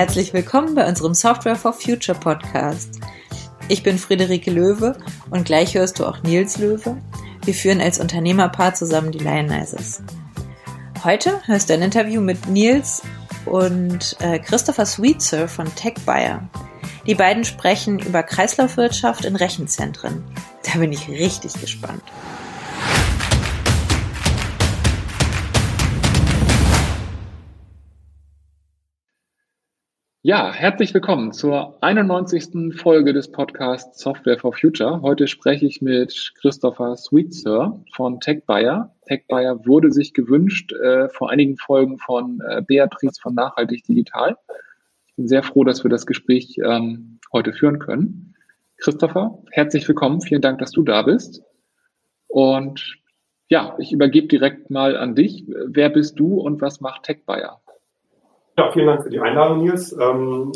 Herzlich willkommen bei unserem Software for Future Podcast. Ich bin Friederike Löwe und gleich hörst du auch Nils Löwe. Wir führen als Unternehmerpaar zusammen die Lionizers. Heute hörst du ein Interview mit Nils und äh, Christopher Sweetser von TechBuyer. Die beiden sprechen über Kreislaufwirtschaft in Rechenzentren. Da bin ich richtig gespannt. Ja, herzlich willkommen zur 91. Folge des Podcasts Software for Future. Heute spreche ich mit Christopher Sweetser von TechBuyer. TechBuyer wurde sich gewünscht äh, vor einigen Folgen von äh, Beatrice von Nachhaltig Digital. Ich bin sehr froh, dass wir das Gespräch ähm, heute führen können. Christopher, herzlich willkommen. Vielen Dank, dass du da bist. Und ja, ich übergebe direkt mal an dich. Wer bist du und was macht TechBuyer? Ja, vielen Dank für die Einladung, Nils. Ähm,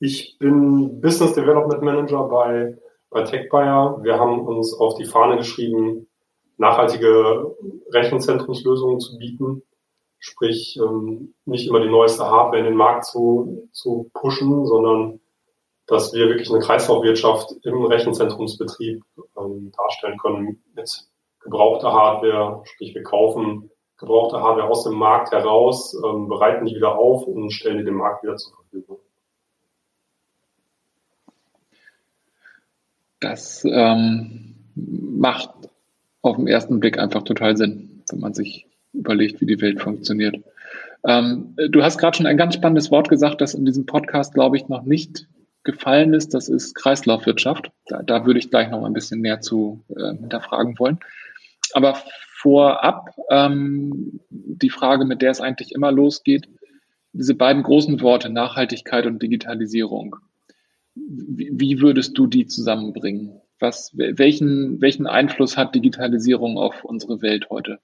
ich bin Business Development Manager bei, bei TechBuyer. Wir haben uns auf die Fahne geschrieben, nachhaltige Rechenzentrumslösungen zu bieten. Sprich, ähm, nicht immer die neueste Hardware in den Markt zu, zu pushen, sondern dass wir wirklich eine Kreislaufwirtschaft im Rechenzentrumsbetrieb ähm, darstellen können mit gebrauchter Hardware. Sprich, wir kaufen gebrauchte Hardware aus dem Markt heraus, ähm, bereiten die wieder auf und stellen die dem Markt wieder zur Verfügung. Das ähm, macht auf den ersten Blick einfach total Sinn, wenn man sich überlegt, wie die Welt funktioniert. Ähm, du hast gerade schon ein ganz spannendes Wort gesagt, das in diesem Podcast, glaube ich, noch nicht gefallen ist. Das ist Kreislaufwirtschaft. Da, da würde ich gleich noch ein bisschen mehr zu äh, hinterfragen wollen. Aber vorab ähm, die Frage, mit der es eigentlich immer losgeht. Diese beiden großen Worte, Nachhaltigkeit und Digitalisierung. Wie, wie würdest du die zusammenbringen? Was, welchen, welchen Einfluss hat Digitalisierung auf unsere Welt heute?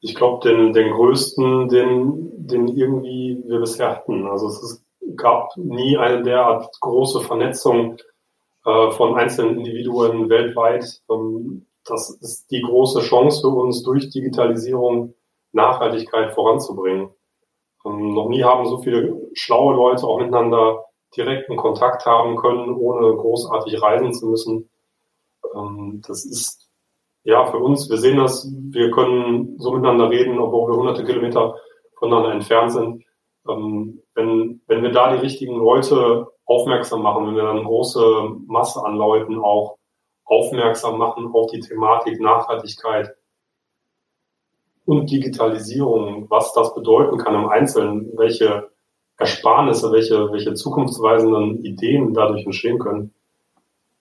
Ich glaube, den, den größten, den, den irgendwie wir bisher hatten. Also es ist, gab nie eine derart große Vernetzung äh, von einzelnen Individuen weltweit. Ähm, das ist die große Chance für uns, durch Digitalisierung Nachhaltigkeit voranzubringen. Ähm, noch nie haben so viele schlaue Leute auch miteinander direkten Kontakt haben können, ohne großartig reisen zu müssen. Ähm, das ist ja für uns, wir sehen das, wir können so miteinander reden, obwohl wir hunderte Kilometer voneinander entfernt sind. Ähm, wenn, wenn wir da die richtigen Leute aufmerksam machen, wenn wir dann eine große Masse an Leuten auch aufmerksam machen auf die Thematik Nachhaltigkeit und Digitalisierung, was das bedeuten kann im Einzelnen, welche Ersparnisse, welche, welche zukunftsweisenden Ideen dadurch entstehen können,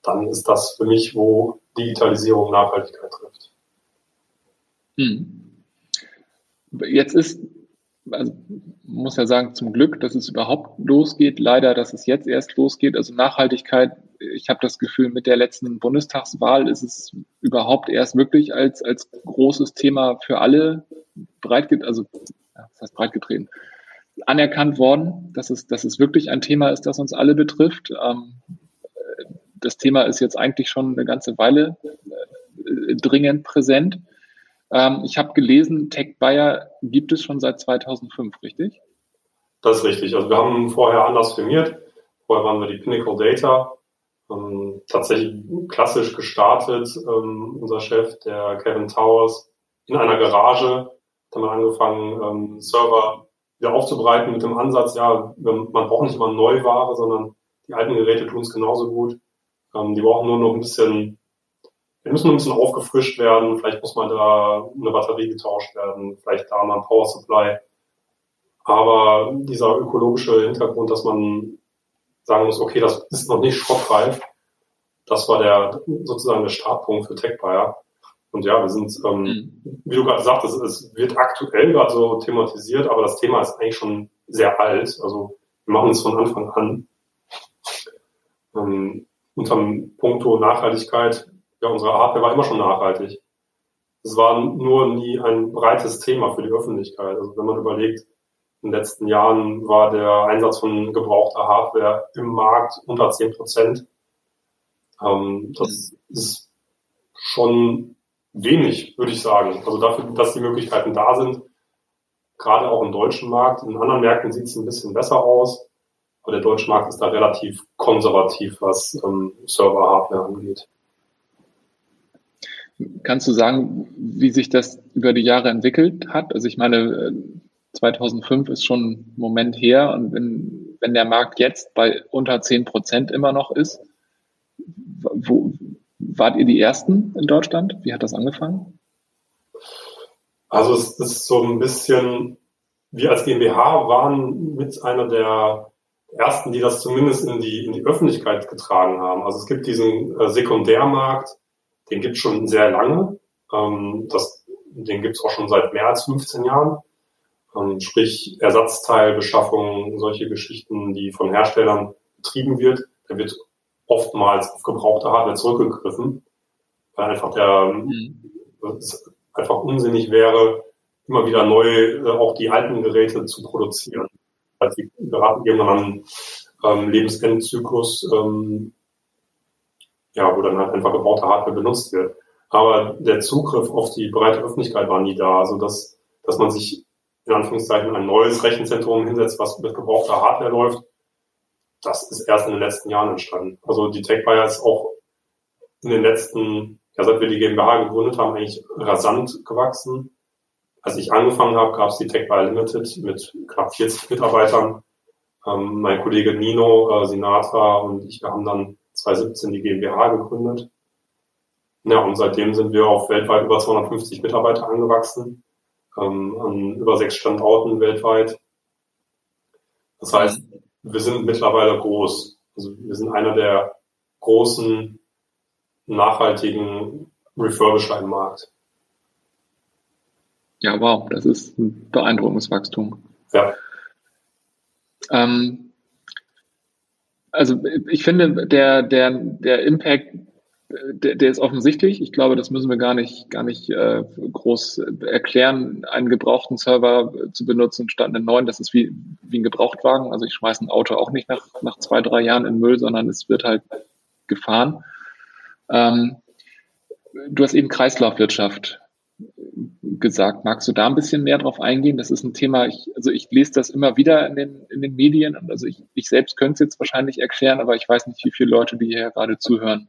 dann ist das für mich, wo Digitalisierung Nachhaltigkeit trifft. Hm. Jetzt ist also muss ja sagen, zum Glück, dass es überhaupt losgeht. Leider, dass es jetzt erst losgeht. Also Nachhaltigkeit, ich habe das Gefühl, mit der letzten Bundestagswahl ist es überhaupt erst wirklich als, als großes Thema für alle breit, also das heißt breit getreten, anerkannt worden, dass es, dass es wirklich ein Thema ist, das uns alle betrifft. Ähm, das Thema ist jetzt eigentlich schon eine ganze Weile äh, dringend präsent. Ähm, ich habe gelesen, TechBuyer gibt es schon seit 2005, richtig? Das ist richtig. Also wir haben vorher anders firmiert. Vorher waren wir die Pinnacle Data. Ähm, tatsächlich klassisch gestartet. Ähm, unser Chef, der Kevin Towers, in einer Garage. Da haben wir angefangen, ähm, Server wieder aufzubereiten mit dem Ansatz, ja, man braucht nicht immer Neuware, sondern die alten Geräte tun es genauso gut. Ähm, die brauchen nur noch ein bisschen wir müssen ein bisschen aufgefrischt werden. Vielleicht muss mal da eine Batterie getauscht werden, vielleicht da mal ein Power Supply. Aber dieser ökologische Hintergrund, dass man sagen muss, okay, das ist noch nicht schrottreif, das war der sozusagen der Startpunkt für TechBuyer. Und ja, wir sind, ähm, mhm. wie du gerade sagtest, es wird aktuell gerade so thematisiert, aber das Thema ist eigentlich schon sehr alt. Also wir machen es von Anfang an. Ähm, unterm Punkto Nachhaltigkeit ja, unsere Hardware war immer schon nachhaltig. Es war nur nie ein breites Thema für die Öffentlichkeit. Also wenn man überlegt, in den letzten Jahren war der Einsatz von gebrauchter Hardware im Markt unter 10 Prozent. Ähm, das ist schon wenig, würde ich sagen. Also dafür, dass die Möglichkeiten da sind, gerade auch im deutschen Markt. In anderen Märkten sieht es ein bisschen besser aus, aber der deutsche Markt ist da relativ konservativ, was ähm, Server-Hardware angeht. Kannst du sagen, wie sich das über die Jahre entwickelt hat? Also ich meine, 2005 ist schon ein Moment her und wenn, wenn der Markt jetzt bei unter 10 Prozent immer noch ist, wo, wart ihr die Ersten in Deutschland? Wie hat das angefangen? Also es ist so ein bisschen, wir als GmbH waren mit einer der ersten, die das zumindest in die, in die Öffentlichkeit getragen haben. Also es gibt diesen äh, Sekundärmarkt, den gibt es schon sehr lange. Ähm, das, den gibt es auch schon seit mehr als 15 Jahren. Ähm, sprich Ersatzteilbeschaffung, solche Geschichten, die von Herstellern betrieben wird. Da wird oftmals auf gebrauchte Hardware zurückgegriffen, weil einfach der mhm. einfach unsinnig wäre, immer wieder neu äh, auch die alten Geräte zu produzieren. Also die geraten irgendwann an ähm, Lebensendzyklus, ähm, ja, wo dann halt einfach gebrauchte Hardware benutzt wird. Aber der Zugriff auf die breite Öffentlichkeit war nie da, also dass, dass man sich in Anführungszeichen ein neues Rechenzentrum hinsetzt, was mit gebrauchter Hardware läuft, das ist erst in den letzten Jahren entstanden. Also die TechBuyer ist auch in den letzten, ja, seit wir die GmbH gegründet haben, eigentlich rasant gewachsen. Als ich angefangen habe, gab es die TechBuyer Limited mit knapp 40 Mitarbeitern. Ähm, mein Kollege Nino äh, Sinatra und ich, wir haben dann 2017 die GmbH gegründet. Ja, und seitdem sind wir auf weltweit über 250 Mitarbeiter angewachsen, ähm, an über sechs Standorten weltweit. Das heißt, wir sind mittlerweile groß. Also wir sind einer der großen, nachhaltigen Refurbisher im Markt. Ja, wow, das ist ein beeindruckendes Wachstum. Ja. Ähm, also ich finde, der, der, der Impact der, der ist offensichtlich. Ich glaube, das müssen wir gar nicht, gar nicht äh, groß erklären. Einen gebrauchten Server zu benutzen statt einen neuen, das ist wie, wie ein Gebrauchtwagen. Also ich schmeiße ein Auto auch nicht nach, nach zwei, drei Jahren in Müll, sondern es wird halt gefahren. Ähm, du hast eben Kreislaufwirtschaft gesagt. Magst du da ein bisschen mehr drauf eingehen? Das ist ein Thema, ich, also ich lese das immer wieder in den, in den Medien und also ich, ich selbst könnte es jetzt wahrscheinlich erklären, aber ich weiß nicht, wie viele Leute, die hier gerade zuhören,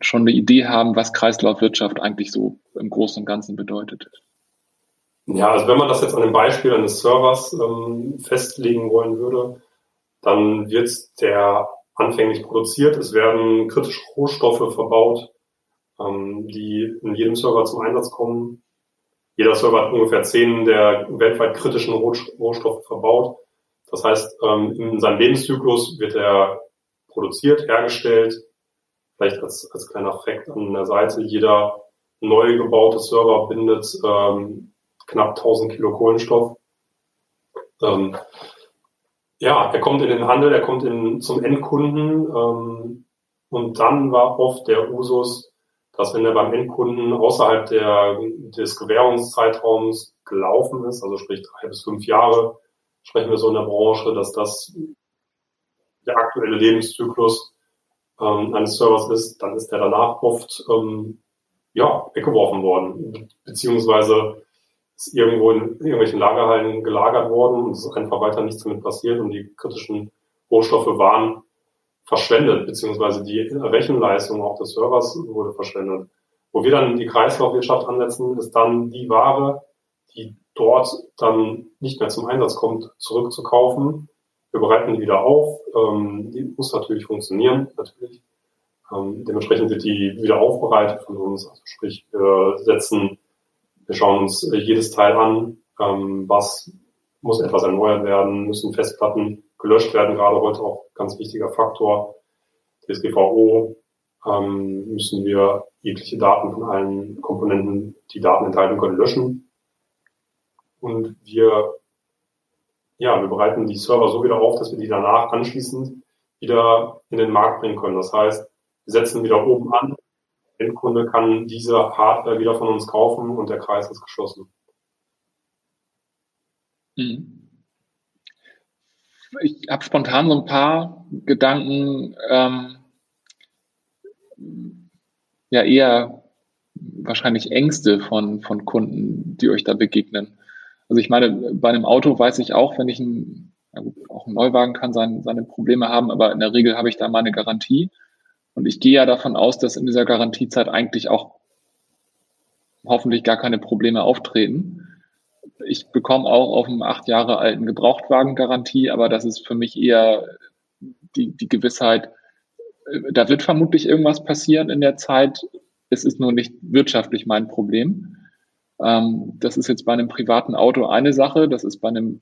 schon eine Idee haben, was Kreislaufwirtschaft eigentlich so im Großen und Ganzen bedeutet. Ja, also wenn man das jetzt an dem Beispiel eines Servers ähm, festlegen wollen würde, dann wird der anfänglich produziert. Es werden kritische Rohstoffe verbaut, ähm, die in jedem Server zum Einsatz kommen. Jeder Server hat ungefähr zehn der weltweit kritischen Rohstoffe verbaut. Das heißt, ähm, in seinem Lebenszyklus wird er produziert, hergestellt, vielleicht als, als kleiner Fakt an der Seite, jeder neu gebaute Server bindet ähm, knapp 1000 Kilo Kohlenstoff. Ähm, ja, er kommt in den Handel, er kommt in, zum Endkunden ähm, und dann war oft der Usus, dass wenn er beim Endkunden außerhalb der, des Gewährungszeitraums gelaufen ist, also sprich drei bis fünf Jahre, sprechen wir so in der Branche, dass das der aktuelle Lebenszyklus ähm, eines Servers ist, dann ist der danach oft ähm, ja, weggeworfen worden, beziehungsweise ist irgendwo in irgendwelchen Lagerhallen gelagert worden und es ist einfach weiter nichts damit passiert und die kritischen Rohstoffe waren verschwendet, beziehungsweise die Rechenleistung auch des Servers wurde verschwendet. Wo wir dann die Kreislaufwirtschaft ansetzen, ist dann die Ware, die dort dann nicht mehr zum Einsatz kommt, zurückzukaufen wir bereiten die wieder auf. Ähm, die muss natürlich funktionieren, natürlich. Ähm, dementsprechend wird die wieder aufbereitet von uns. Also sprich, wir setzen, wir schauen uns äh, jedes Teil an, ähm, was muss etwas erneuert werden, müssen Festplatten gelöscht werden, gerade heute auch ganz wichtiger Faktor. DSGVO ähm, müssen wir jegliche Daten von allen Komponenten, die Daten enthalten können, löschen. Und wir ja, wir bereiten die Server so wieder auf, dass wir die danach anschließend wieder in den Markt bringen können. Das heißt, wir setzen wieder oben an, der Endkunde kann diese Hardware wieder von uns kaufen und der Kreis ist geschlossen. Mhm. Ich habe spontan so ein paar Gedanken, ähm, ja eher wahrscheinlich Ängste von, von Kunden, die euch da begegnen. Also ich meine, bei einem Auto weiß ich auch, wenn ich ein, gut, auch ein Neuwagen kann sein, seine Probleme haben, aber in der Regel habe ich da meine Garantie. Und ich gehe ja davon aus, dass in dieser Garantiezeit eigentlich auch hoffentlich gar keine Probleme auftreten. Ich bekomme auch auf einem acht Jahre alten Gebrauchtwagen Garantie, aber das ist für mich eher die, die Gewissheit, äh, da wird vermutlich irgendwas passieren in der Zeit. Es ist nur nicht wirtschaftlich mein Problem. Ähm, das ist jetzt bei einem privaten Auto eine Sache, das ist bei einem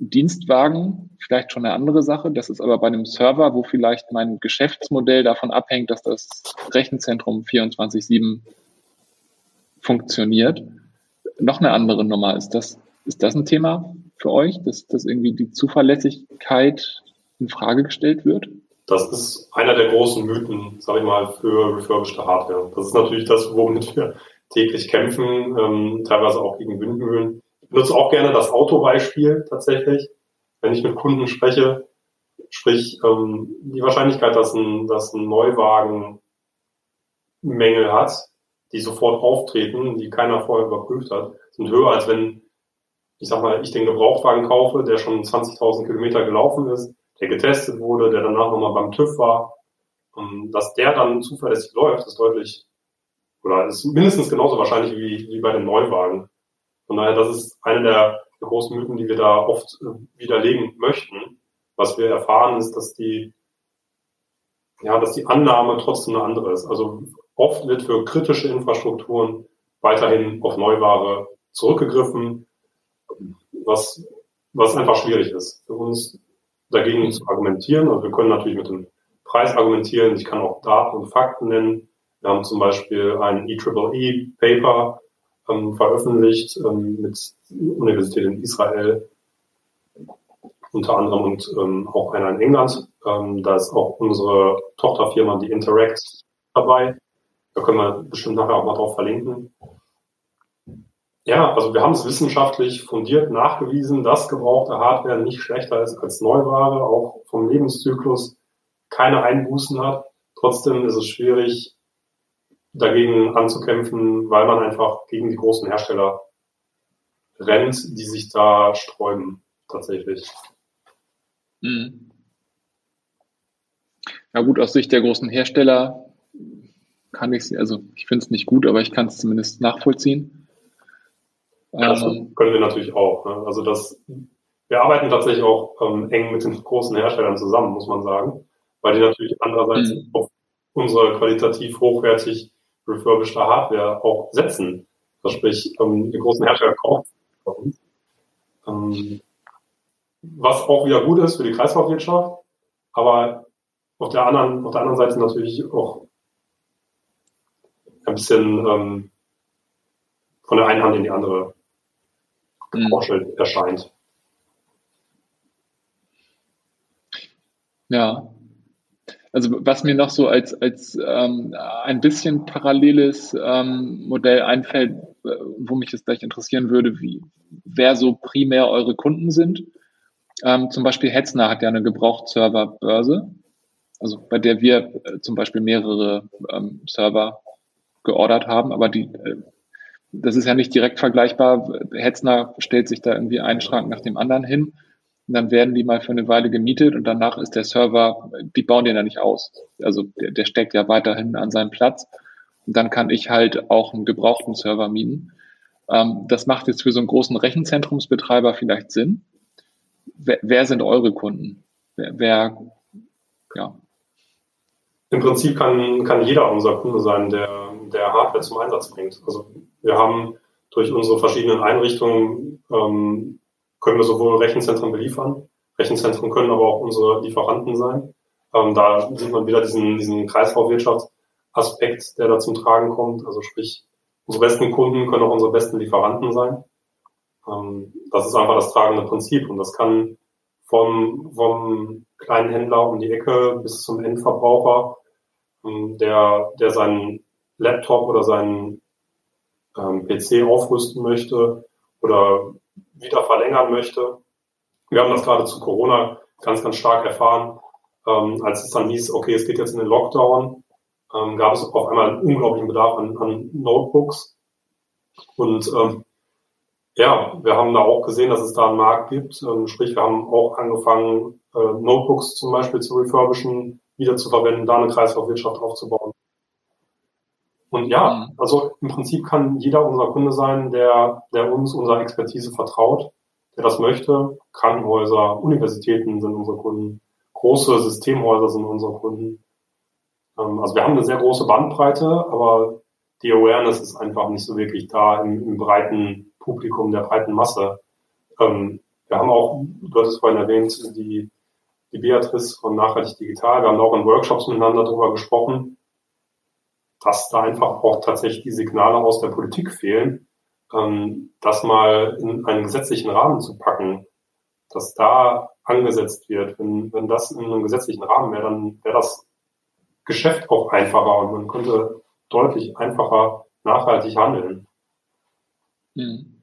Dienstwagen vielleicht schon eine andere Sache. Das ist aber bei einem Server, wo vielleicht mein Geschäftsmodell davon abhängt, dass das Rechenzentrum 24-7 funktioniert, noch eine andere Nummer. Ist das, ist das ein Thema für euch, dass, dass irgendwie die Zuverlässigkeit in Frage gestellt wird? Das ist einer der großen Mythen, sage ich mal, für refurbished Hardware. Das ist natürlich das, womit wir täglich kämpfen, ähm, teilweise auch gegen Windmühlen. Ich benutze auch gerne das Autobeispiel tatsächlich, wenn ich mit Kunden spreche. Sprich, ähm, die Wahrscheinlichkeit, dass ein, dass ein Neuwagen Mängel hat, die sofort auftreten, die keiner vorher überprüft hat, sind höher, als wenn, ich sag mal, ich den Gebrauchtwagen kaufe, der schon 20.000 Kilometer gelaufen ist, der getestet wurde, der danach nochmal beim TÜV war. Und dass der dann zuverlässig läuft, ist deutlich, oder ist mindestens genauso wahrscheinlich wie, wie bei dem Neuwagen. Von daher, das ist eine der, der großen Mythen, die wir da oft äh, widerlegen möchten. Was wir erfahren, ist, dass die, ja, dass die Annahme trotzdem eine andere ist. Also oft wird für kritische Infrastrukturen weiterhin auf Neuware zurückgegriffen, was, was einfach schwierig ist. Für uns dagegen zu argumentieren. Also wir können natürlich mit dem Preis argumentieren. Ich kann auch Daten und Fakten nennen. Wir haben zum Beispiel ein EEE-Paper ähm, veröffentlicht ähm, mit Universität in Israel unter anderem und ähm, auch einer in England. Ähm, da ist auch unsere Tochterfirma, die Interact, dabei. Da können wir bestimmt nachher auch mal drauf verlinken. Ja, also wir haben es wissenschaftlich fundiert nachgewiesen, dass gebrauchte Hardware nicht schlechter ist als Neuware, auch vom Lebenszyklus keine Einbußen hat. Trotzdem ist es schwierig, dagegen anzukämpfen, weil man einfach gegen die großen Hersteller rennt, die sich da sträuben, tatsächlich. Mhm. Ja gut, aus Sicht der großen Hersteller kann ich es, also ich finde es nicht gut, aber ich kann es zumindest nachvollziehen. Ja, das ähm, können wir natürlich auch. Ne? Also das, wir arbeiten tatsächlich auch ähm, eng mit den großen Herstellern zusammen, muss man sagen, weil die natürlich andererseits mhm. auf unsere qualitativ hochwertig refurbished Hardware auch setzen. Das sprich, ähm, die großen Hersteller kaufen bei uns. Ähm, was auch wieder gut ist für die Kreislaufwirtschaft, aber auf der anderen, auf der anderen Seite natürlich auch ein bisschen ähm, von der einen Hand in die andere mhm. erscheint. Ja. Also was mir noch so als, als ähm, ein bisschen paralleles ähm, Modell einfällt, äh, wo mich das gleich interessieren würde, wie, wer so primär eure Kunden sind. Ähm, zum Beispiel Hetzner hat ja eine Gebrauchtserver-Börse, also bei der wir äh, zum Beispiel mehrere ähm, Server geordert haben, aber die äh, das ist ja nicht direkt vergleichbar. Hetzner stellt sich da irgendwie einen Schrank nach dem anderen hin. Und dann werden die mal für eine Weile gemietet und danach ist der Server, die bauen den ja nicht aus. Also der, der steckt ja weiterhin an seinem Platz. Und dann kann ich halt auch einen gebrauchten Server mieten. Ähm, das macht jetzt für so einen großen Rechenzentrumsbetreiber vielleicht Sinn. Wer, wer sind eure Kunden? Wer, wer, ja. Im Prinzip kann, kann jeder unser Kunde sein, der, der Hardware zum Einsatz bringt. Also wir haben durch unsere verschiedenen Einrichtungen ähm, können wir sowohl Rechenzentren beliefern, Rechenzentren können aber auch unsere Lieferanten sein. Ähm, da sieht man wieder diesen, diesen Kreislaufwirtschaftsaspekt, der da zum Tragen kommt. Also sprich, unsere besten Kunden können auch unsere besten Lieferanten sein. Ähm, das ist einfach das tragende Prinzip und das kann vom, vom kleinen Händler um die Ecke bis zum Endverbraucher, ähm, der, der seinen Laptop oder seinen ähm, PC aufrüsten möchte oder wieder verlängern möchte. Wir haben das gerade zu Corona ganz, ganz stark erfahren. Ähm, als es dann hieß, okay, es geht jetzt in den Lockdown, ähm, gab es auf einmal einen unglaublichen Bedarf an, an Notebooks. Und ähm, Ja, wir haben da auch gesehen, dass es da einen Markt gibt. Ähm, sprich, wir haben auch angefangen, äh, Notebooks zum Beispiel zu refurbischen, wieder zu verwenden, da eine Kreislaufwirtschaft aufzubauen. Und ja, mhm. also im Prinzip kann jeder unser Kunde sein, der, der uns unserer Expertise vertraut, der das möchte. Krankenhäuser, Universitäten sind unsere Kunden, große Systemhäuser sind unsere Kunden. Ähm, also wir haben eine sehr große Bandbreite, aber die Awareness ist einfach nicht so wirklich da im, im breiten Publikum, der breiten Masse. Ähm, wir haben auch, du hattest vorhin erwähnt, die, die Beatrice von Nachhaltig Digital. Wir haben auch in Workshops miteinander darüber gesprochen, dass da einfach auch tatsächlich die Signale aus der Politik fehlen, ähm, das mal in einen gesetzlichen Rahmen zu packen, dass da angesetzt wird. Wenn, wenn das in einem gesetzlichen Rahmen wäre, dann wäre das Geschäft auch einfacher und man könnte deutlich einfacher nachhaltig handeln. Hm.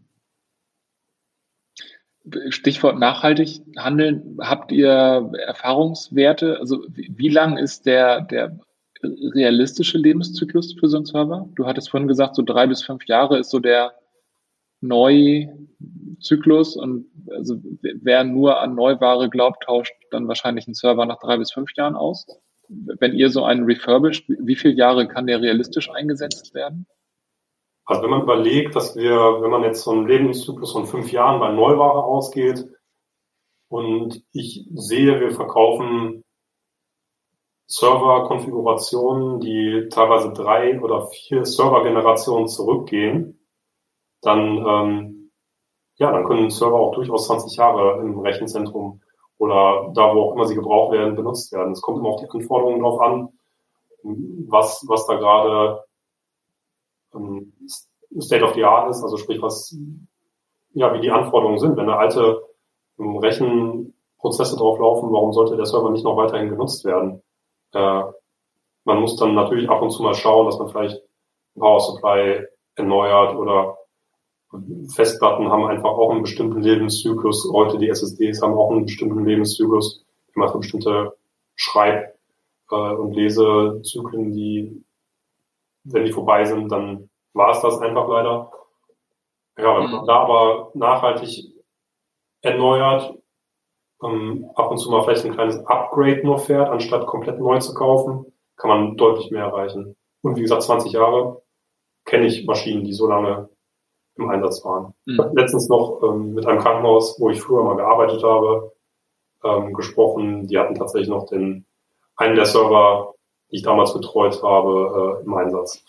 Stichwort nachhaltig handeln. Habt ihr Erfahrungswerte? Also wie, wie lang ist der, der realistische Lebenszyklus für so einen Server? Du hattest vorhin gesagt, so drei bis fünf Jahre ist so der Neuzyklus und also wer nur an Neuware glaubt, tauscht dann wahrscheinlich einen Server nach drei bis fünf Jahren aus. Wenn ihr so einen refurbished, wie viele Jahre kann der realistisch eingesetzt werden? Also wenn man überlegt, dass wir, wenn man jetzt so einen Lebenszyklus von fünf Jahren bei Neuware ausgeht und ich sehe, wir verkaufen Server-Konfigurationen, die teilweise drei oder vier Server-Generationen zurückgehen, dann, ähm, ja, dann können Server auch durchaus 20 Jahre im Rechenzentrum oder da, wo auch immer sie gebraucht werden, benutzt werden. Es kommt immer auf die Anforderungen drauf an, was, was da gerade ähm, State of the Art ist, also sprich, was, ja, wie die Anforderungen sind. Wenn eine alte ähm, Rechenprozesse drauflaufen, warum sollte der Server nicht noch weiterhin genutzt werden? Äh, man muss dann natürlich ab und zu mal schauen, dass man vielleicht Power Supply erneuert oder Festplatten haben einfach auch einen bestimmten Lebenszyklus. Heute die SSDs haben auch einen bestimmten Lebenszyklus. Die machen bestimmte Schreib- äh, und Lesezyklen, die, wenn die vorbei sind, dann war es das einfach leider. Ja, wenn man mhm. da aber nachhaltig erneuert, ähm, ab und zu mal vielleicht ein kleines Upgrade nur fährt, anstatt komplett neu zu kaufen, kann man deutlich mehr erreichen. Und wie gesagt, 20 Jahre kenne ich Maschinen, die so lange im Einsatz waren. Mhm. Letztens noch ähm, mit einem Krankenhaus, wo ich früher mal gearbeitet habe, ähm, gesprochen. Die hatten tatsächlich noch den einen der Server, die ich damals betreut habe, äh, im Einsatz.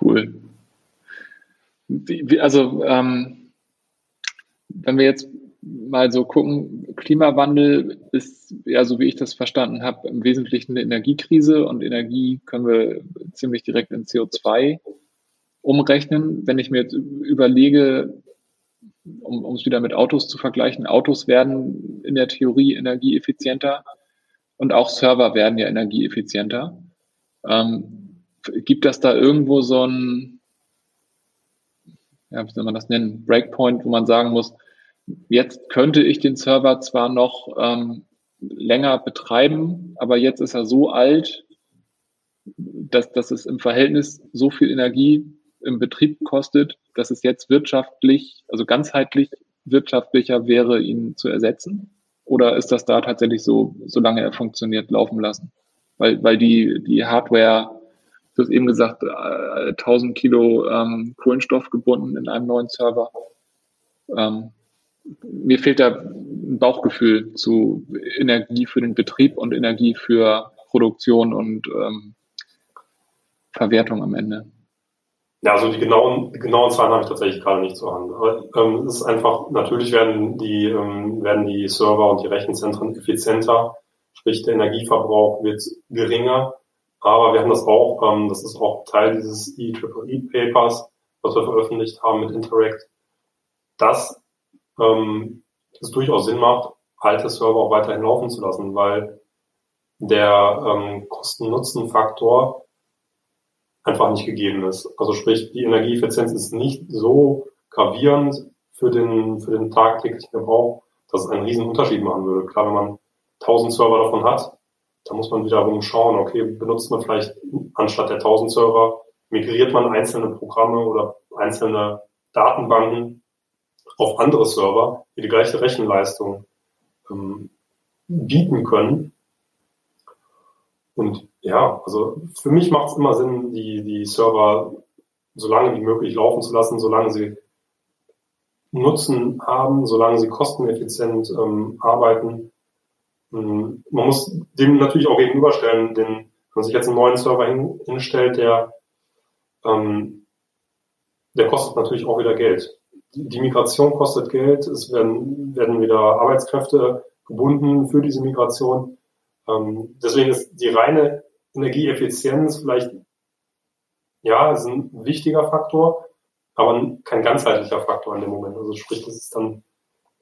Cool. Wie, wie, also ähm, wenn wir jetzt mal so gucken, Klimawandel ist ja, so wie ich das verstanden habe, im Wesentlichen eine Energiekrise und Energie können wir ziemlich direkt in CO2 umrechnen. Wenn ich mir jetzt überlege, um, um es wieder mit Autos zu vergleichen, Autos werden in der Theorie energieeffizienter und auch Server werden ja energieeffizienter. Ähm, gibt das da irgendwo so ein, ja, wie soll man das nennen, Breakpoint, wo man sagen muss, Jetzt könnte ich den Server zwar noch ähm, länger betreiben, aber jetzt ist er so alt, dass, dass es im Verhältnis so viel Energie im Betrieb kostet, dass es jetzt wirtschaftlich, also ganzheitlich wirtschaftlicher wäre, ihn zu ersetzen? Oder ist das da tatsächlich so, solange er funktioniert, laufen lassen? Weil, weil die, die Hardware, du hast eben gesagt, 1000 äh, Kilo ähm, Kohlenstoff gebunden in einem neuen Server. Ähm, mir fehlt da ein Bauchgefühl zu Energie für den Betrieb und Energie für Produktion und ähm, Verwertung am Ende. Ja, also die genauen, die genauen Zahlen habe ich tatsächlich gerade nicht zur Hand. Aber, ähm, es ist einfach, natürlich werden die, ähm, werden die Server und die Rechenzentren effizienter, sprich der Energieverbrauch wird geringer. Aber wir haben das auch, ähm, das ist auch Teil dieses EEE-Papers, was wir veröffentlicht haben mit Interact, dass ähm, es durchaus Sinn macht, alte Server auch weiterhin laufen zu lassen, weil der ähm, Kosten-Nutzen-Faktor einfach nicht gegeben ist. Also sprich, die Energieeffizienz ist nicht so gravierend für den, für den tagtäglichen Gebrauch, dass es einen riesen Unterschied machen würde. Klar, wenn man 1000 Server davon hat, dann muss man wiederum schauen, okay, benutzt man vielleicht anstatt der 1000 Server, migriert man einzelne Programme oder einzelne Datenbanken auf andere Server, die die gleiche Rechenleistung ähm, bieten können. Und ja, also für mich macht es immer Sinn, die, die Server so lange wie möglich laufen zu lassen, solange sie Nutzen haben, solange sie kosteneffizient ähm, arbeiten. Ähm, man muss dem natürlich auch gegenüberstellen, denn wenn man sich jetzt einen neuen Server hin, hinstellt, der, ähm, der kostet natürlich auch wieder Geld. Die, Migration kostet Geld, es werden, werden wieder Arbeitskräfte gebunden für diese Migration. Ähm, deswegen ist die reine Energieeffizienz vielleicht, ja, ist ein wichtiger Faktor, aber kein ganzheitlicher Faktor in dem Moment. Also sprich, das ist dann,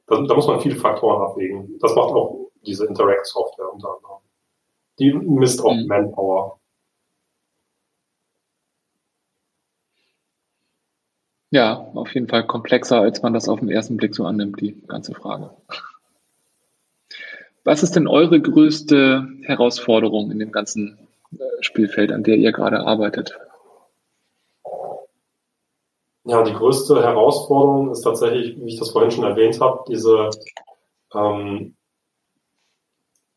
da, da muss man viele Faktoren abwägen. Das macht auch diese Interact-Software unter anderem. Die misst auch mhm. Manpower. Ja, auf jeden Fall komplexer, als man das auf den ersten Blick so annimmt, die ganze Frage. Was ist denn eure größte Herausforderung in dem ganzen äh, Spielfeld, an der ihr gerade arbeitet? Ja, die größte Herausforderung ist tatsächlich, wie ich das vorhin schon erwähnt habe, diese ähm,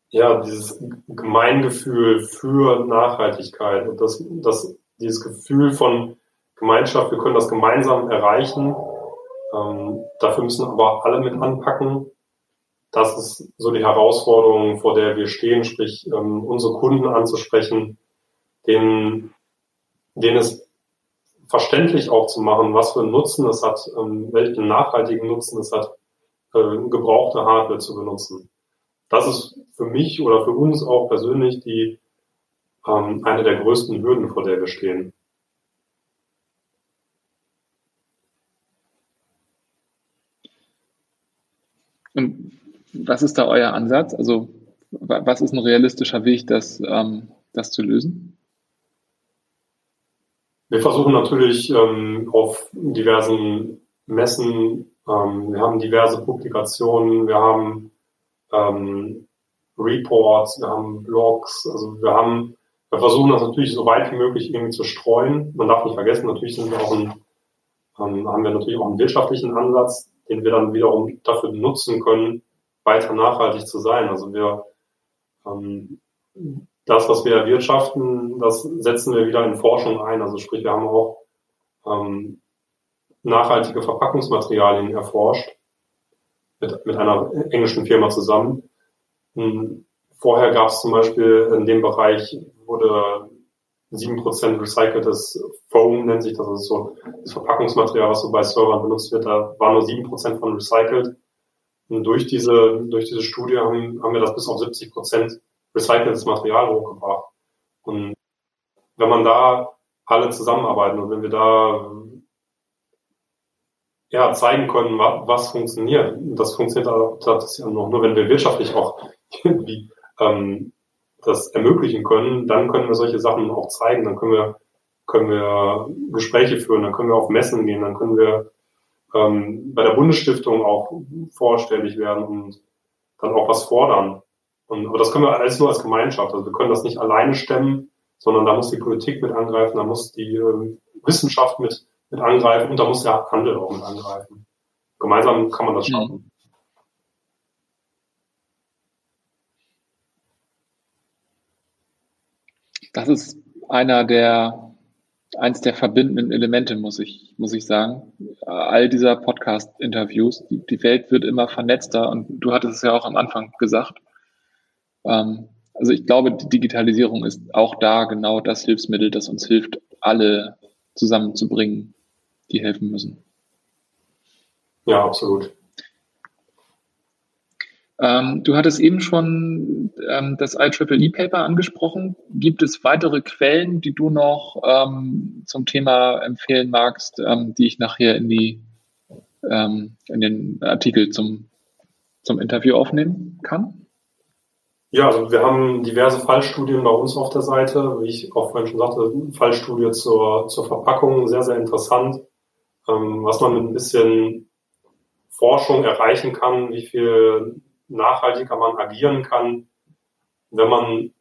ja, dieses Gemeingefühl für Nachhaltigkeit und das, das, dieses Gefühl von Gemeinschaft, wir können das gemeinsam erreichen. Ähm, dafür müssen aber alle mit anpacken. Das ist so die Herausforderung, vor der wir stehen, sprich ähm, unsere Kunden anzusprechen, denen, denen es verständlich auch zu machen, was für einen Nutzen es hat, ähm, welchen nachhaltigen Nutzen es hat, äh, gebrauchte Hardware zu benutzen. Das ist für mich oder für uns auch persönlich die ähm, eine der größten Hürden, vor der wir stehen. Was ist da euer Ansatz? Also was ist ein realistischer Weg, das, ähm, das zu lösen? Wir versuchen natürlich ähm, auf diversen Messen, ähm, wir haben diverse Publikationen, wir haben ähm, Reports, wir haben Blogs, also wir haben, wir versuchen das natürlich so weit wie möglich irgendwie zu streuen. Man darf nicht vergessen, natürlich sind wir auch ein, ähm, haben wir natürlich auch einen wirtschaftlichen Ansatz, den wir dann wiederum dafür nutzen können, weiter nachhaltig zu sein. Also wir ähm, das, was wir erwirtschaften, das setzen wir wieder in Forschung ein. Also sprich, wir haben auch ähm, nachhaltige Verpackungsmaterialien erforscht mit, mit einer englischen Firma zusammen. Hm, vorher gab es zum Beispiel in dem Bereich wurde 7% recyceltes Foam nennt sich das, ist so das Verpackungsmaterial, was so bei Servern benutzt wird, da war nur 7% von recycelt. Und durch diese, durch diese Studie haben, haben wir das bis auf 70% recyceltes Material hochgebracht. Und wenn man da alle zusammenarbeiten und wenn wir da ja, zeigen können, was, funktioniert, das funktioniert ja nur, nur, wenn wir wirtschaftlich auch irgendwie ähm, das ermöglichen können, dann können wir solche Sachen auch zeigen, dann können wir können wir Gespräche führen, dann können wir auf Messen gehen, dann können wir ähm, bei der Bundesstiftung auch vorstellig werden und dann auch was fordern. Und, aber das können wir alles nur als Gemeinschaft. Also wir können das nicht alleine stemmen, sondern da muss die Politik mit angreifen, da muss die äh, Wissenschaft mit, mit angreifen und da muss der Handel auch mit angreifen. Gemeinsam kann man das mhm. schaffen. Das ist einer der, eins der verbindenden Elemente, muss ich, muss ich sagen. All dieser Podcast-Interviews, die, die Welt wird immer vernetzter und du hattest es ja auch am Anfang gesagt. Ähm, also ich glaube, die Digitalisierung ist auch da genau das Hilfsmittel, das uns hilft, alle zusammenzubringen, die helfen müssen. Ja, absolut. Ähm, du hattest eben schon ähm, das IEEE-Paper angesprochen. Gibt es weitere Quellen, die du noch ähm, zum Thema empfehlen magst, ähm, die ich nachher in, die, ähm, in den Artikel zum, zum Interview aufnehmen kann? Ja, also wir haben diverse Fallstudien bei uns auf der Seite. Wie ich auch vorhin schon sagte, Fallstudie zur, zur Verpackung, sehr, sehr interessant. Ähm, was man mit ein bisschen Forschung erreichen kann, wie viel nachhaltiger man agieren kann, wenn man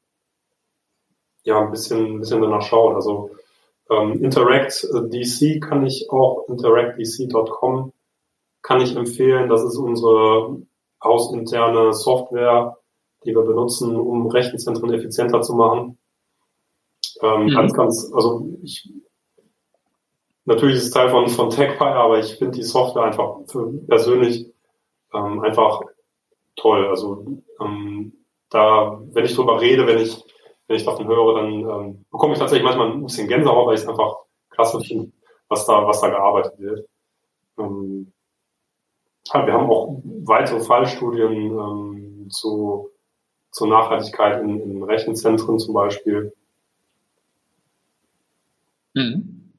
ja ein bisschen, ein bisschen danach schaut. Also Ähm, Interact DC kann ich auch, interactdc.com kann ich empfehlen. Das ist unsere hausinterne Software, die wir benutzen, um Rechenzentren effizienter zu machen. Ähm, mhm. Ganz, ganz, also ich, natürlich ist es Teil von, von TechPie, aber ich finde die Software einfach für persönlich ähm, einfach toll. Also ähm, da, wenn ich drüber rede, wenn ich, wenn ich davon höre, dann ähm, bekomme ich tatsächlich manchmal ein bisschen Gänsehaut, weil ich es einfach klasse finde, was da, was da gearbeitet wird. Ähm, wir haben auch weitere Fallstudien ähm, zu, zur Nachhaltigkeit in, in Rechenzentren zum Beispiel. Mhm.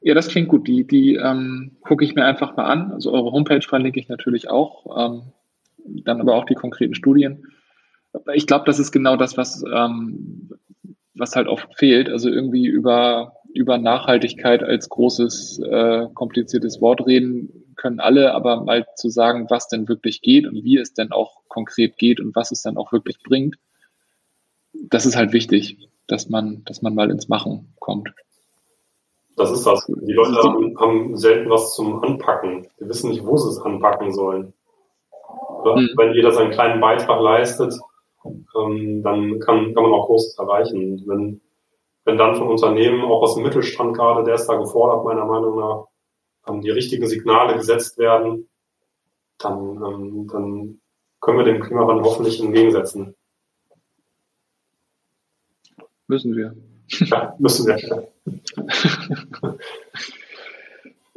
Ja, das klingt gut. Die, die ähm, gucke ich mir einfach mal an. Also eure Homepage verlinke ich natürlich auch. Ähm, dann aber auch die konkreten Studien. Ich glaube, das ist genau das, was, ähm, was halt oft fehlt. Also irgendwie über, über Nachhaltigkeit als großes, äh, kompliziertes Wort reden können alle, aber mal zu sagen, was denn wirklich geht und wie es denn auch konkret geht und was es dann auch wirklich bringt, das ist halt wichtig, dass man, dass man mal ins Machen kommt. Das ist das. Die Leute haben, selten was zum Anpacken. Die wissen nicht, wo sie es anpacken sollen. Mhm. Wenn jeder seinen kleinen Beitrag leistet, ähm, dann kann, kann man auch Großes erreichen. wenn, wenn dann von Unternehmen, auch aus dem Mittelstand gerade, der ist da gefordert, meiner Meinung nach, ähm, die richtigen Signale gesetzt werden, dann, ähm, dann können wir dem Klimawandel hoffentlich entgegensetzen. Müssen wir. Ja, müssen wir.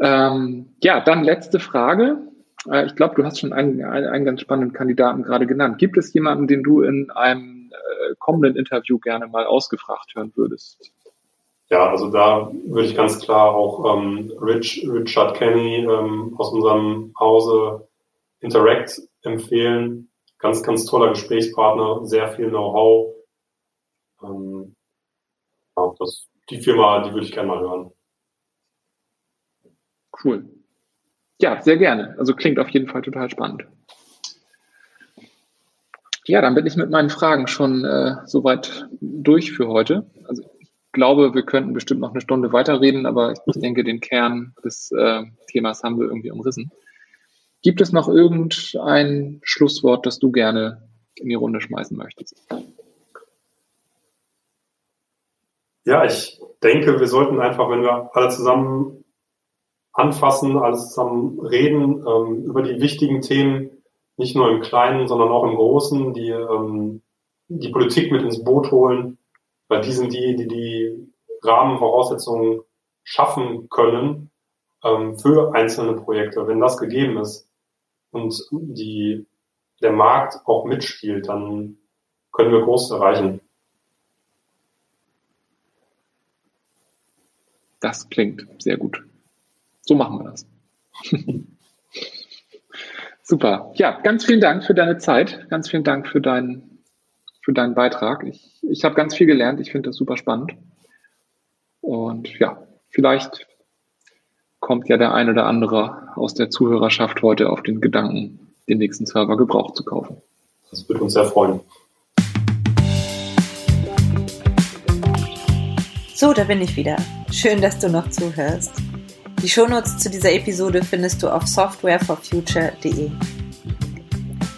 ähm, ja, dann letzte Frage. Äh, ich glaube, du hast schon einen, einen, ganz spannenden Kandidaten gerade genannt. Gibt es jemanden, den du in einem äh, kommenden Interview gerne mal ausgefragt hören würdest? Ja, also da würde ich ganz klar auch ähm, Rich, Richard Kenny ähm, aus unserem Hause Interact empfehlen. Ganz, ganz toller Gesprächspartner, sehr viel Know-how. Ähm, ja, das, die Firma, die würde ich gerne mal hören. Cool. Ja, sehr gerne. Also klingt auf jeden Fall total spannend. Ja, dann bin ich mit meinen Fragen schon äh, soweit durch für heute. Also ich glaube, wir könnten bestimmt noch eine Stunde weiterreden, aber ich denke, den Kern des äh, Themas haben wir irgendwie umrissen. Gibt es noch irgendein Schlusswort, das du gerne in die Runde schmeißen möchtest? Ja, ich denke, wir sollten einfach, wenn wir alle zusammen anfassen, alles zusammen reden ähm, über die wichtigen Themen, nicht nur im Kleinen, sondern auch im Großen, die ähm, die Politik mit ins Boot holen, weil die sind die, die die Rahmenvoraussetzungen schaffen können ähm, für einzelne Projekte. Wenn das gegeben ist und die, der Markt auch mitspielt, dann können wir Großes erreichen. Das klingt sehr gut. So machen wir das. Super. Ja, ganz vielen Dank für deine Zeit. Ganz vielen Dank für deinen, für deinen Beitrag. Ich, ich habe ganz viel gelernt. Ich finde das super spannend. Und ja, vielleicht kommt ja der ein oder andere aus der Zuhörerschaft heute auf den Gedanken, den nächsten Server gebraucht zu kaufen. Das würde uns sehr freuen. So, da bin ich wieder. Schön, dass du noch zuhörst. Die Shownotes zu dieser Episode findest du auf softwareforfuture.de.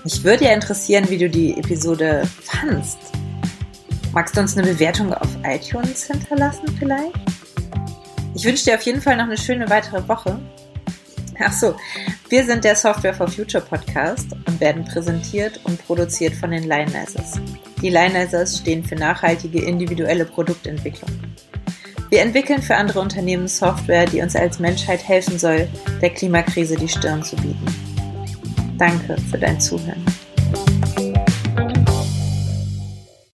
Mich würde ja interessieren, wie du die Episode fandst. Magst du uns eine Bewertung auf iTunes hinterlassen vielleicht? Ich wünsche dir auf jeden Fall noch eine schöne weitere Woche. Ach so, wir sind der Software for Future Podcast und werden präsentiert und produziert von den Lionizers. Die Lionizers stehen für nachhaltige individuelle Produktentwicklung. Wir entwickeln für andere Unternehmen Software, die uns als Menschheit helfen soll, der Klimakrise die Stirn zu bieten. Danke für dein Zuhören.